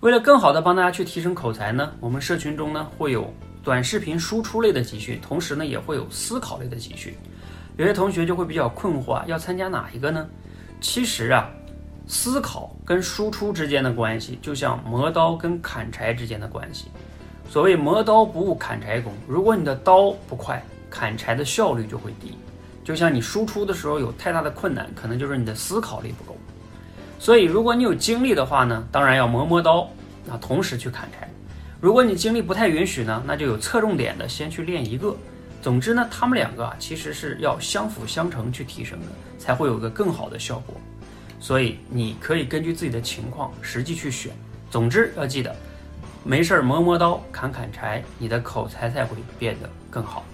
为了更好的帮大家去提升口才呢，我们社群中呢会有短视频输出类的集训，同时呢也会有思考类的集训。有些同学就会比较困惑，要参加哪一个呢？其实啊，思考跟输出之间的关系，就像磨刀跟砍柴之间的关系。所谓磨刀不误砍柴工，如果你的刀不快，砍柴的效率就会低。就像你输出的时候有太大的困难，可能就是你的思考力不够。所以，如果你有精力的话呢，当然要磨磨刀，啊，同时去砍柴。如果你精力不太允许呢，那就有侧重点的先去练一个。总之呢，他们两个啊，其实是要相辅相成去提升的，才会有个更好的效果。所以你可以根据自己的情况实际去选。总之要记得，没事儿磨磨刀、砍砍柴，你的口才才会变得更好。